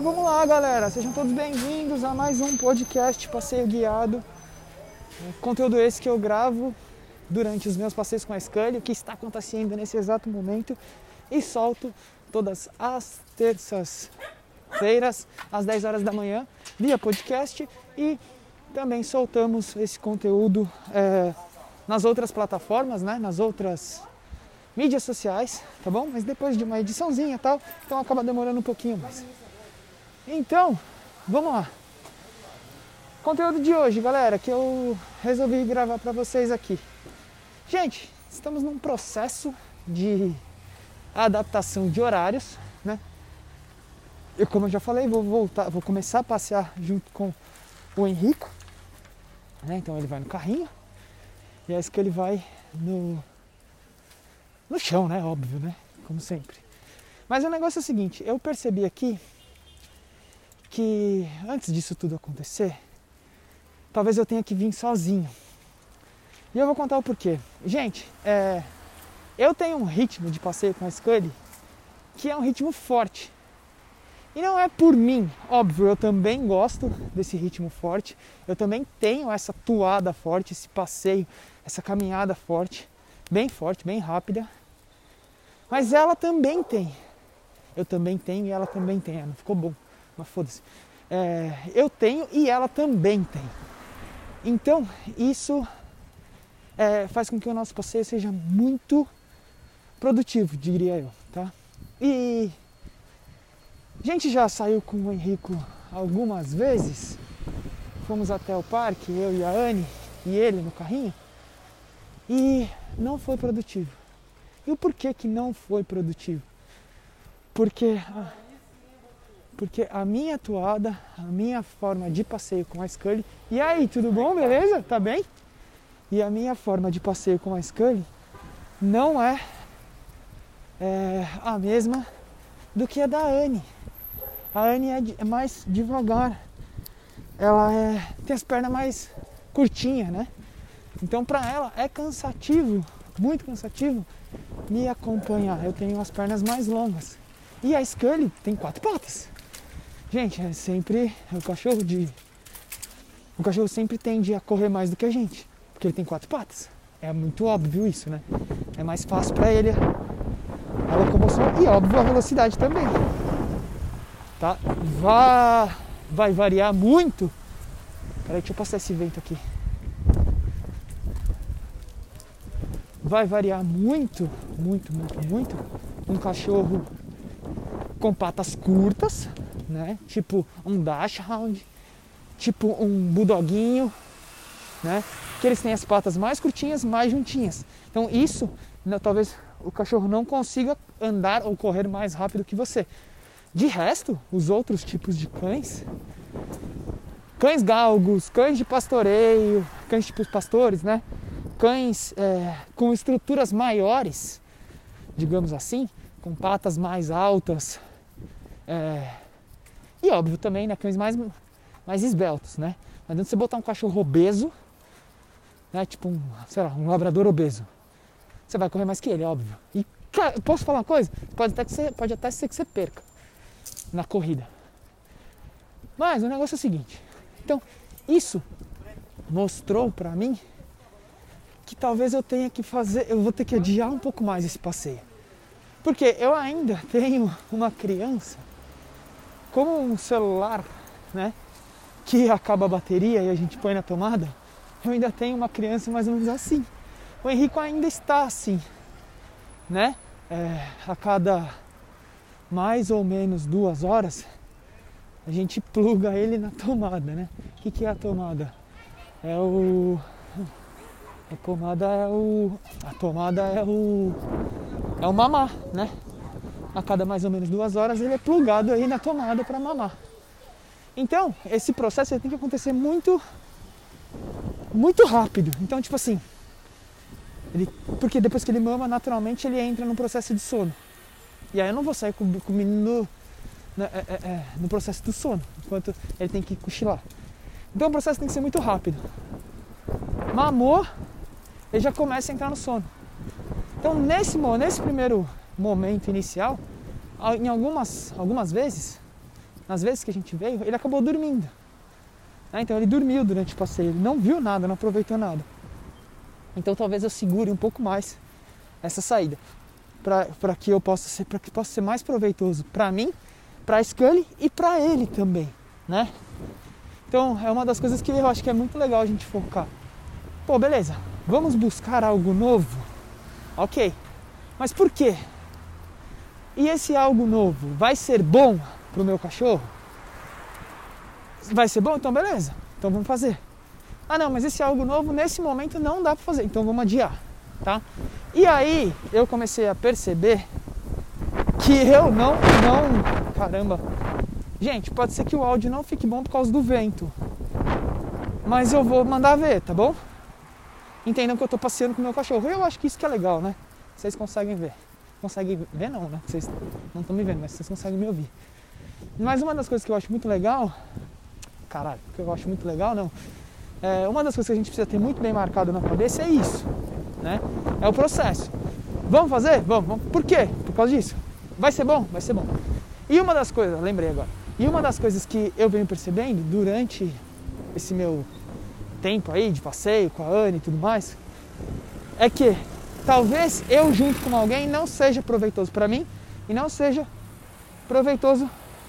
Então vamos lá, galera. Sejam todos bem-vindos a mais um podcast Passeio Guiado. Conteúdo esse que eu gravo durante os meus passeios com a Scully, o que está acontecendo nesse exato momento, e solto todas as terças-feiras, às 10 horas da manhã, via podcast e também soltamos esse conteúdo é, nas outras plataformas, né, nas outras mídias sociais, tá bom? Mas depois de uma ediçãozinha e tal, então acaba demorando um pouquinho mais. Então, vamos lá. Conteúdo de hoje, galera, que eu resolvi gravar para vocês aqui. Gente, estamos num processo de adaptação de horários, né? Eu, como eu já falei, vou voltar, vou começar a passear junto com o Henrico, né? Então ele vai no carrinho e é isso que ele vai no no chão, né? Óbvio, né? Como sempre. Mas o negócio é o seguinte, eu percebi aqui que antes disso tudo acontecer, talvez eu tenha que vir sozinho. E eu vou contar o porquê. Gente, é, eu tenho um ritmo de passeio com a Scully que é um ritmo forte. E não é por mim, óbvio, eu também gosto desse ritmo forte, eu também tenho essa toada forte, esse passeio, essa caminhada forte, bem forte, bem rápida. Mas ela também tem. Eu também tenho e ela também tem. não ficou bom, mas foda-se. É, eu tenho e ela também tem. Então, isso é, faz com que o nosso passeio seja muito produtivo, diria eu, tá? E a gente já saiu com o Henrico algumas vezes, fomos até o parque, eu e a Anne e ele no carrinho, e não foi produtivo. E o porquê que não foi produtivo? Porque, porque a minha toada, a minha forma de passeio com a Scully, e aí, tudo bom, beleza? Tá bem? E a minha forma de passeio com a Scully não é, é a mesma do que a da Anne. A Anne é, é mais devagar. Ela é, tem as pernas mais curtinhas, né? Então para ela é cansativo, muito cansativo me acompanhar. Eu tenho as pernas mais longas. E a Scully tem quatro patas. Gente, é sempre o cachorro de o cachorro sempre tende a correr mais do que a gente porque ele tem quatro patas. É muito óbvio isso, né? É mais fácil para ele a locomoção e óbvio a velocidade também. Tá? Vai, vai variar muito. Peraí, deixa eu passar esse vento aqui. Vai variar muito, muito, muito, muito. Um cachorro com patas curtas, né? Tipo um dachshund, tipo um bulldoguinho, né? Que eles têm as patas mais curtinhas, mais juntinhas. Então isso, né, talvez o cachorro não consiga andar ou correr mais rápido que você. De resto, os outros tipos de cães, cães galgos, cães de pastoreio, cães tipo pastores, né? Cães é, com estruturas maiores, digamos assim, com patas mais altas, é, e óbvio também, né? Cães mais, mais esbeltos, né? Não adianta você botar um cachorro obeso né? Tipo um, sei lá, um labrador obeso. Você vai correr mais que ele, óbvio. E posso falar uma coisa? Pode até, que você, pode até ser que você perca na corrida. Mas o negócio é o seguinte. Então, isso mostrou para mim que talvez eu tenha que fazer, eu vou ter que adiar um pouco mais esse passeio. Porque eu ainda tenho uma criança como um celular, né? Que acaba a bateria e a gente põe na tomada eu ainda tenho uma criança mais ou menos assim. O Henrico ainda está assim, né? É, a cada mais ou menos duas horas a gente pluga ele na tomada, né? O que, que é a tomada? É o. A tomada é o. A tomada é o. É o mamar, né? A cada mais ou menos duas horas ele é plugado aí na tomada para mamar. Então, esse processo tem que acontecer muito muito rápido. Então, tipo assim, ele, porque depois que ele mama, naturalmente ele entra no processo de sono. E aí eu não vou sair com, com o menino no, é, é, é, no processo do sono, enquanto ele tem que cochilar. Então o processo tem que ser muito rápido. Mamou, ele já começa a entrar no sono. Então nesse, nesse primeiro momento inicial, em algumas, algumas vezes, nas vezes que a gente veio, ele acabou dormindo. Né? Então ele dormiu durante o passeio, ele não viu nada, não aproveitou nada. Então talvez eu segure um pouco mais essa saída para que eu possa ser para que possa ser mais proveitoso para mim, para Scully e para ele também, né? Então é uma das coisas que eu acho que é muito legal a gente focar. Pô, beleza, vamos buscar algo novo, ok? Mas por quê? E esse algo novo vai ser bom para o meu cachorro? Vai ser bom? Então beleza, então vamos fazer. Ah não, mas esse algo novo nesse momento não dá para fazer, então vamos adiar, tá? E aí eu comecei a perceber que eu não, não, caramba, gente, pode ser que o áudio não fique bom por causa do vento, mas eu vou mandar ver, tá bom? Entendam que eu tô passeando com o meu cachorro. Eu acho que isso que é legal, né? Vocês conseguem ver. Conseguem ver não, né? Vocês não estão me vendo, mas vocês conseguem me ouvir. Mas uma das coisas que eu acho muito legal, caralho, que eu acho muito legal, não. É, uma das coisas que a gente precisa ter muito bem marcado na cabeça é isso né? É o processo. Vamos fazer? Vamos, vamos. Por quê? Por causa disso. Vai ser bom? Vai ser bom. E uma das coisas, lembrei agora, e uma das coisas que eu venho percebendo durante esse meu tempo aí de passeio com a Anne e tudo mais, é que talvez eu junto com alguém não seja proveitoso para mim e não seja proveitoso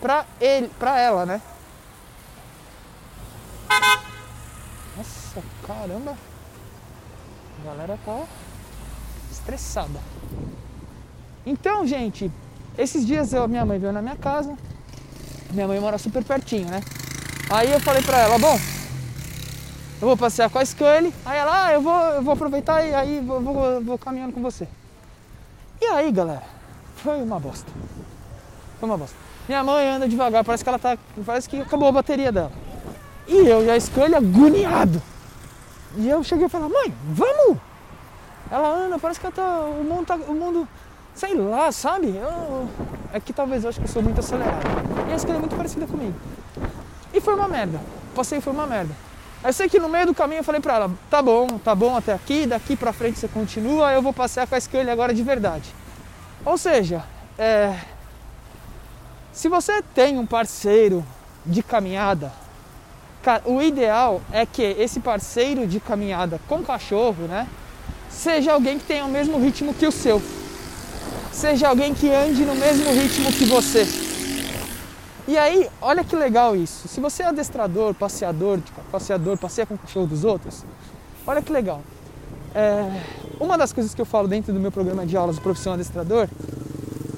para ele, para ela, né? Nossa, caramba. A galera tá estressada. Então, gente, esses dias eu, minha mãe veio na minha casa. Minha mãe mora super pertinho, né? Aí eu falei pra ela, bom, eu vou passear com a Scully. Aí ela, ah, eu vou, eu vou aproveitar e aí vou, vou, vou caminhando com você. E aí, galera, foi uma bosta. Foi uma bosta. Minha mãe anda devagar, parece que ela tá. Parece que acabou a bateria dela. E eu e a Scully agoniado. E eu cheguei e falei, mãe, vamos! Ela, Ana, parece que tá, o mundo tá. O mundo, sei lá, sabe? Eu, é que talvez eu acho que eu sou muito acelerado. E a escolha é muito parecida comigo. E foi uma merda. Passei foi uma merda. Eu sei que no meio do caminho eu falei pra ela, tá bom, tá bom até aqui, daqui pra frente você continua, eu vou passear com a escolha agora de verdade. Ou seja, é, se você tem um parceiro de caminhada o ideal é que esse parceiro de caminhada com cachorro, né, seja alguém que tenha o mesmo ritmo que o seu. Seja alguém que ande no mesmo ritmo que você. E aí, olha que legal isso. Se você é adestrador, passeador, passeador, passeia com o cachorro dos outros, olha que legal. É, uma das coisas que eu falo dentro do meu programa de aulas do profissão adestrador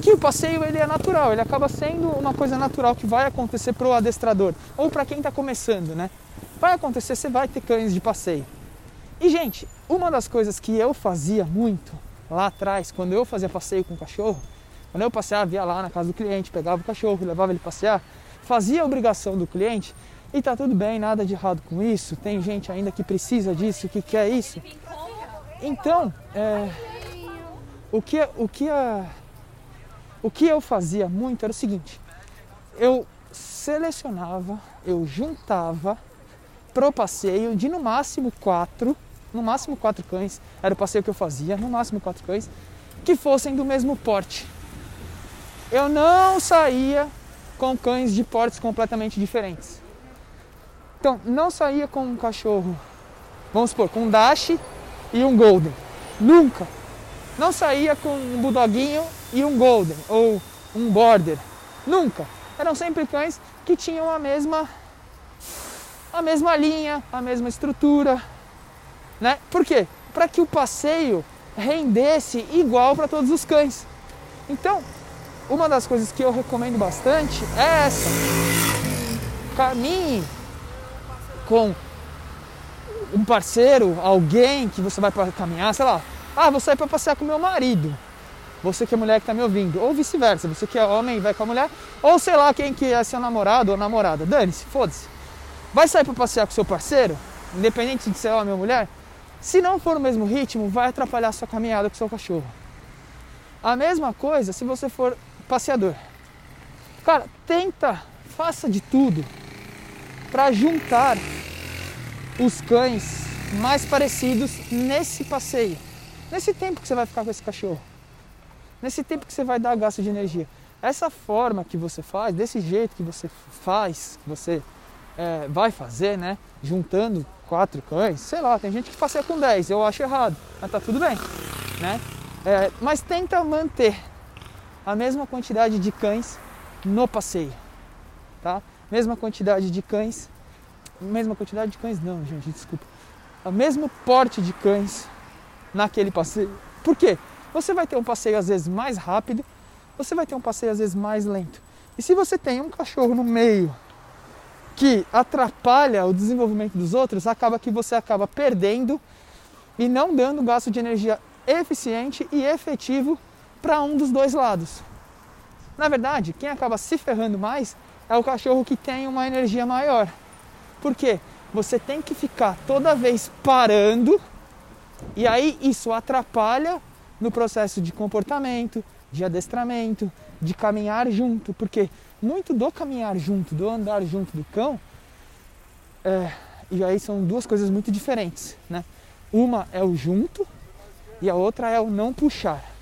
que o passeio ele é natural, ele acaba sendo uma coisa natural que vai acontecer para o adestrador ou para quem está começando, né? Vai acontecer, você vai ter cães de passeio. E gente, uma das coisas que eu fazia muito lá atrás, quando eu fazia passeio com o cachorro, quando eu passeava, via lá na casa do cliente, pegava o cachorro, levava ele passear, fazia a obrigação do cliente e tá tudo bem, nada de errado com isso. Tem gente ainda que precisa disso, que quer isso. Então, é, o que o que a o que eu fazia muito era o seguinte: eu selecionava, eu juntava pro passeio de no máximo quatro, no máximo quatro cães, era o passeio que eu fazia, no máximo quatro cães, que fossem do mesmo porte. Eu não saía com cães de portes completamente diferentes. Então, não saía com um cachorro, vamos supor, com um Dash e um Golden. Nunca. Não saía com um Bulldoguinho e um Golden ou um Border. Nunca. Eram sempre cães que tinham a mesma a mesma linha, a mesma estrutura, né? Por quê? Para que o passeio rendesse igual para todos os cães. Então, uma das coisas que eu recomendo bastante é essa. Caminhe com um parceiro, alguém que você vai para caminhar, sei lá. Ah, vou sair para passear com meu marido você que é mulher que está me ouvindo, ou vice-versa, você que é homem vai com a mulher, ou sei lá quem que é seu namorado ou namorada, dane-se, foda-se. Vai sair para passear com seu parceiro, independente de ser homem ou mulher, se não for no mesmo ritmo, vai atrapalhar sua caminhada com seu cachorro. A mesma coisa se você for passeador. Cara, tenta, faça de tudo para juntar os cães mais parecidos nesse passeio, nesse tempo que você vai ficar com esse cachorro nesse tempo que você vai dar gasto de energia. essa forma que você faz, desse jeito que você faz, que você é, vai fazer, né? Juntando quatro cães, sei lá, tem gente que passeia com 10, eu acho errado, mas tá tudo bem, né? É, mas tenta manter a mesma quantidade de cães no passeio, tá? Mesma quantidade de cães, mesma quantidade de cães não, gente, desculpa. O mesmo porte de cães naquele passeio. Por quê? Você vai ter um passeio às vezes mais rápido, você vai ter um passeio às vezes mais lento. E se você tem um cachorro no meio que atrapalha o desenvolvimento dos outros, acaba que você acaba perdendo e não dando gasto de energia eficiente e efetivo para um dos dois lados. Na verdade, quem acaba se ferrando mais é o cachorro que tem uma energia maior. Por quê? Você tem que ficar toda vez parando e aí isso atrapalha no processo de comportamento, de adestramento, de caminhar junto, porque muito do caminhar junto, do andar junto do cão, é, e aí são duas coisas muito diferentes, né? Uma é o junto e a outra é o não puxar,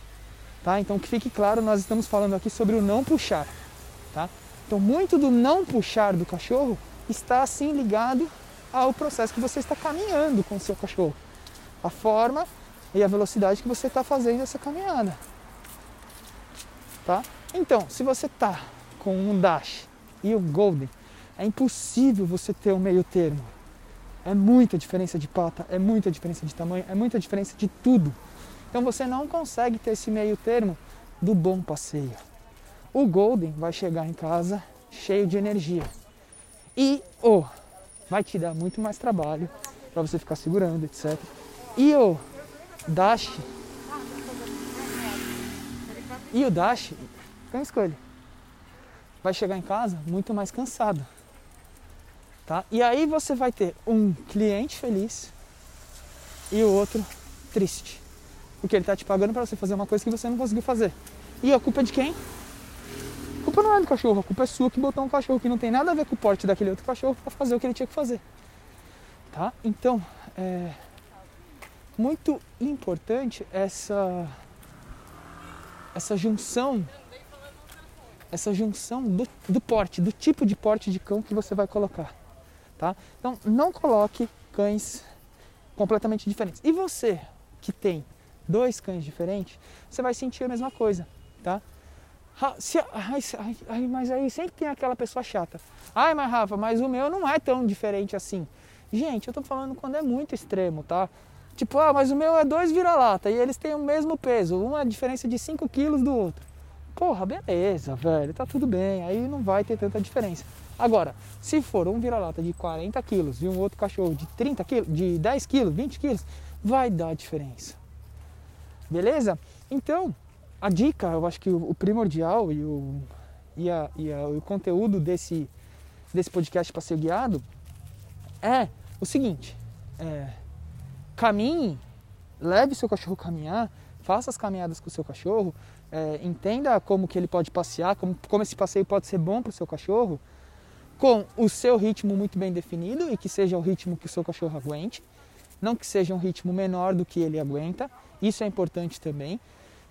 tá? Então que fique claro, nós estamos falando aqui sobre o não puxar, tá? Então muito do não puxar do cachorro está assim ligado ao processo que você está caminhando com o seu cachorro, a forma e a velocidade que você está fazendo essa caminhada, tá? Então, se você está com um Dash e um Golden, é impossível você ter um meio termo. É muita diferença de pata, é muita diferença de tamanho, é muita diferença de tudo. Então você não consegue ter esse meio termo do bom passeio. O Golden vai chegar em casa cheio de energia. E o oh, vai te dar muito mais trabalho para você ficar segurando, etc. E o Dash e o Dash, quem escolhe? Vai chegar em casa muito mais cansado. Tá? E aí você vai ter um cliente feliz e o outro triste. Porque ele está te pagando para você fazer uma coisa que você não conseguiu fazer. E a culpa é de quem? A culpa não é do cachorro, a culpa é sua que botou um cachorro que não tem nada a ver com o porte daquele outro cachorro para fazer o que ele tinha que fazer. Tá? Então, é muito importante essa essa junção essa junção do, do porte, do tipo de porte de cão que você vai colocar. Tá? Então não coloque cães completamente diferentes. E você que tem dois cães diferentes, você vai sentir a mesma coisa, tá? Se, ai, ai, mas aí sempre tem aquela pessoa chata. Ai, mas Rafa, mas o meu não é tão diferente assim. Gente, eu tô falando quando é muito extremo, tá? Tipo, ah, mas o meu é dois vira-lata e eles têm o mesmo peso, uma diferença de 5 quilos do outro. Porra, beleza, velho, tá tudo bem, aí não vai ter tanta diferença. Agora, se for um vira-lata de 40 quilos e um outro cachorro de 30 quilos, de 10 quilos, 20 quilos, vai dar diferença. Beleza? Então, a dica, eu acho que o, primordial e o, e, a, e a, o conteúdo desse, desse podcast ser guiado é o seguinte: é, caminhe, leve seu cachorro caminhar, faça as caminhadas com o seu cachorro, é, entenda como que ele pode passear, como, como esse passeio pode ser bom para o seu cachorro, com o seu ritmo muito bem definido e que seja o ritmo que o seu cachorro aguente, não que seja um ritmo menor do que ele aguenta, isso é importante também.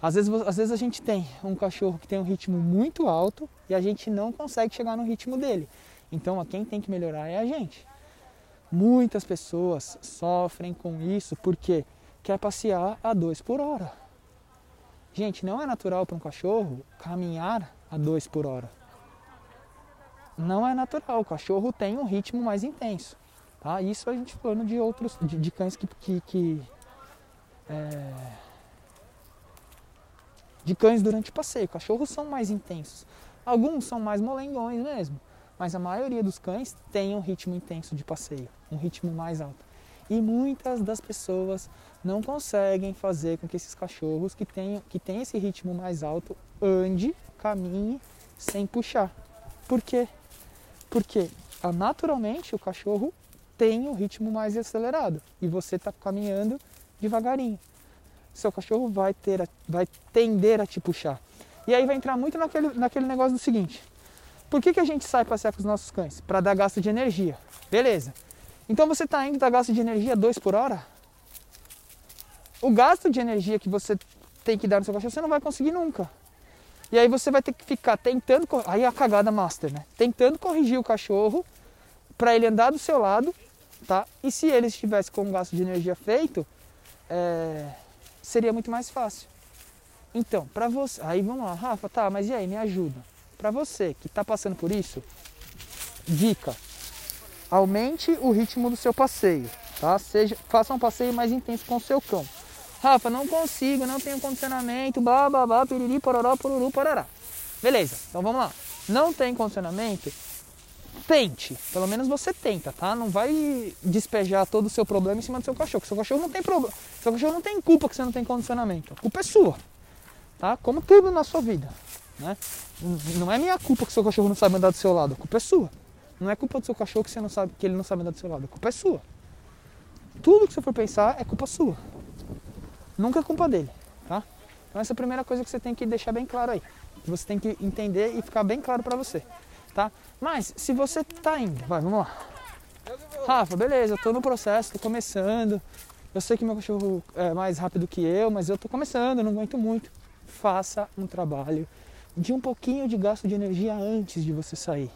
Às vezes, às vezes a gente tem um cachorro que tem um ritmo muito alto e a gente não consegue chegar no ritmo dele. Então, quem tem que melhorar é a gente. Muitas pessoas sofrem com isso porque quer passear a dois por hora. Gente, não é natural para um cachorro caminhar a dois por hora. Não é natural. O cachorro tem um ritmo mais intenso. Tá? Isso a gente falando de outros, de, de cães que, que, que é, de cães durante o passeio. Cachorros são mais intensos. Alguns são mais molengões mesmo mas a maioria dos cães tem um ritmo intenso de passeio, um ritmo mais alto. E muitas das pessoas não conseguem fazer com que esses cachorros que têm que tem esse ritmo mais alto ande, caminhe sem puxar. Por quê? Porque ah, naturalmente o cachorro tem um ritmo mais acelerado e você está caminhando devagarinho. Seu cachorro vai ter, vai tender a te puxar. E aí vai entrar muito naquele, naquele negócio do seguinte: por que, que a gente sai passear com os nossos cães? Para dar gasto de energia. Beleza. Então você está indo dar gasto de energia 2 por hora? O gasto de energia que você tem que dar no seu cachorro, você não vai conseguir nunca. E aí você vai ter que ficar tentando, aí a cagada master, né? Tentando corrigir o cachorro para ele andar do seu lado, tá? E se ele estivesse com um gasto de energia feito, é, seria muito mais fácil. Então, para você, aí vamos lá, Rafa, tá, mas e aí, me ajuda. Para você que está passando por isso, dica: aumente o ritmo do seu passeio, tá? Seja, faça um passeio mais intenso com o seu cão. Rafa, não consigo, não tenho condicionamento, blá blá blá, piriri, pororó, poruru, pororá. Beleza, então vamos lá. Não tem condicionamento? Tente, pelo menos você tenta, tá? Não vai despejar todo o seu problema em cima do seu cachorro. Seu cachorro não tem problema, seu cachorro não tem culpa que você não tem condicionamento. A culpa é sua, tá? Como tudo na sua vida, né? Não é minha culpa que seu cachorro não sabe andar do seu lado, a culpa é sua. Não é culpa do seu cachorro que você não sabe que ele não sabe andar do seu lado, a culpa é sua. Tudo que você for pensar é culpa sua. Nunca é culpa dele, tá? Então essa é a primeira coisa que você tem que deixar bem claro aí. Que você tem que entender e ficar bem claro para você, tá? Mas se você tá indo, vai, vamos lá. Rafa, beleza, eu tô no processo, tô começando. Eu sei que meu cachorro é mais rápido que eu, mas eu tô começando, não aguento muito. Faça um trabalho de um pouquinho de gasto de energia antes de você sair.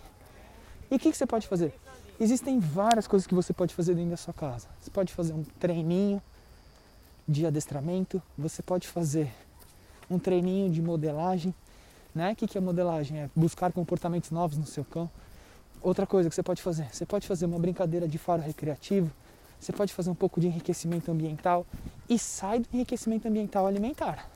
E o que, que você pode fazer? Existem várias coisas que você pode fazer dentro da sua casa. Você pode fazer um treininho de adestramento, você pode fazer um treininho de modelagem. Né? O que é modelagem? É buscar comportamentos novos no seu cão. Outra coisa que você pode fazer, você pode fazer uma brincadeira de faro recreativo, você pode fazer um pouco de enriquecimento ambiental e sai do enriquecimento ambiental alimentar.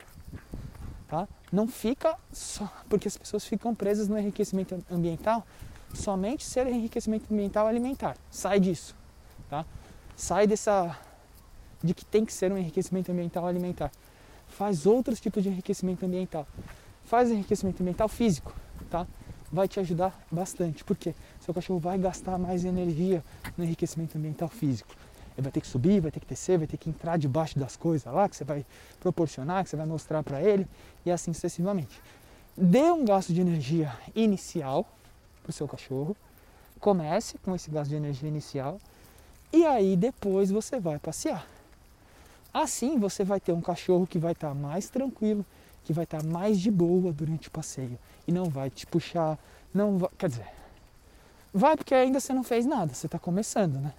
Tá? Não fica só, porque as pessoas ficam presas no enriquecimento ambiental, somente ser enriquecimento ambiental alimentar. Sai disso, tá? Sai dessa de que tem que ser um enriquecimento ambiental alimentar. Faz outros tipos de enriquecimento ambiental. Faz enriquecimento ambiental físico, tá? Vai te ajudar bastante, porque seu cachorro vai gastar mais energia no enriquecimento ambiental físico. Ele vai ter que subir, vai ter que descer, vai ter que entrar debaixo das coisas lá que você vai proporcionar, que você vai mostrar para ele e assim sucessivamente. Dê um gasto de energia inicial para o seu cachorro. Comece com esse gasto de energia inicial e aí depois você vai passear. Assim você vai ter um cachorro que vai estar tá mais tranquilo, que vai estar mais de boa durante o passeio e não vai te puxar, não vai, quer dizer, vai porque ainda você não fez nada, você está começando, né?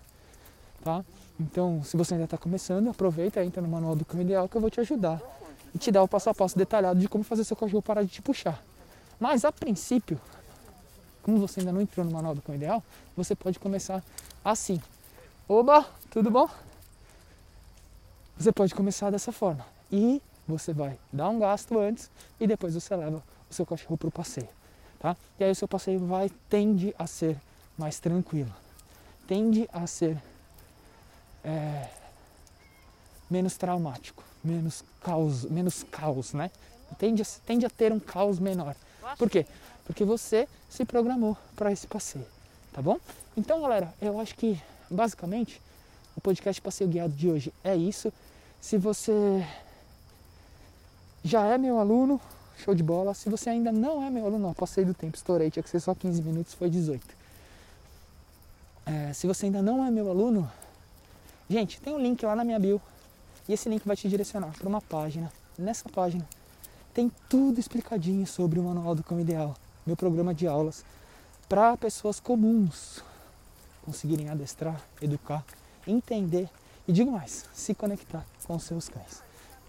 Tá? Então, se você ainda está começando, aproveita, entra no manual do cão ideal que eu vou te ajudar e te dar o passo a passo detalhado de como fazer seu cachorro parar de te puxar. Mas a princípio, como você ainda não entrou no manual do cão ideal, você pode começar assim. Oba, tudo bom? Você pode começar dessa forma. E você vai dar um gasto antes e depois você leva o seu cachorro para o passeio. Tá? E aí o seu passeio vai tende a ser mais tranquilo. Tende a ser é, menos traumático, menos caos, menos caos, né? Tende a, tende a ter um caos menor. Por quê? Porque você se programou para esse passeio, tá bom? Então, galera, eu acho que basicamente o podcast Passeio Guiado de hoje é isso. Se você já é meu aluno, show de bola. Se você ainda não é meu aluno, não, passei do tempo, estourei, tinha que ser só 15 minutos, foi 18. É, se você ainda não é meu aluno, gente, tem um link lá na minha bio e esse link vai te direcionar para uma página. Nessa página tem tudo explicadinho sobre o Manual do Cão Ideal, meu programa de aulas para pessoas comuns conseguirem adestrar, educar, entender e digo mais, se conectar com os seus cães.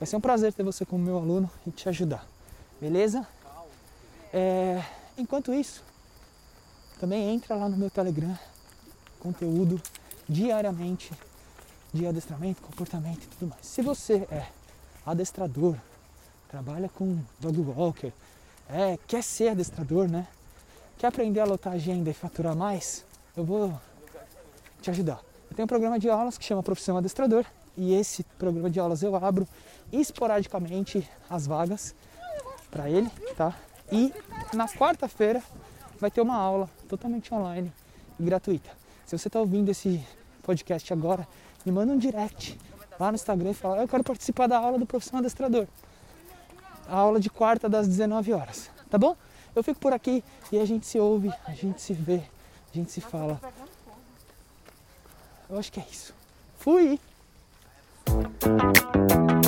Vai ser um prazer ter você como meu aluno e te ajudar. Beleza? É, enquanto isso, também entra lá no meu Telegram, conteúdo diariamente de adestramento, comportamento e tudo mais. Se você é adestrador, trabalha com dog walker, é, quer ser adestrador, né? Quer aprender a lotar agenda e faturar mais? Eu vou te ajudar. Eu tenho um programa de aulas que chama Profissão Adestrador e esse programa de aulas eu abro esporadicamente as vagas para ele, tá? E na quarta-feira vai ter uma aula totalmente online e gratuita. Se você está ouvindo esse podcast agora, me manda um direct lá no Instagram e fala: Eu quero participar da aula do Profissão Adestrador. A aula de quarta das 19 horas, tá bom? Eu fico por aqui e a gente se ouve, a gente se vê, a gente se fala. Eu acho que é isso. Fui! Thank you.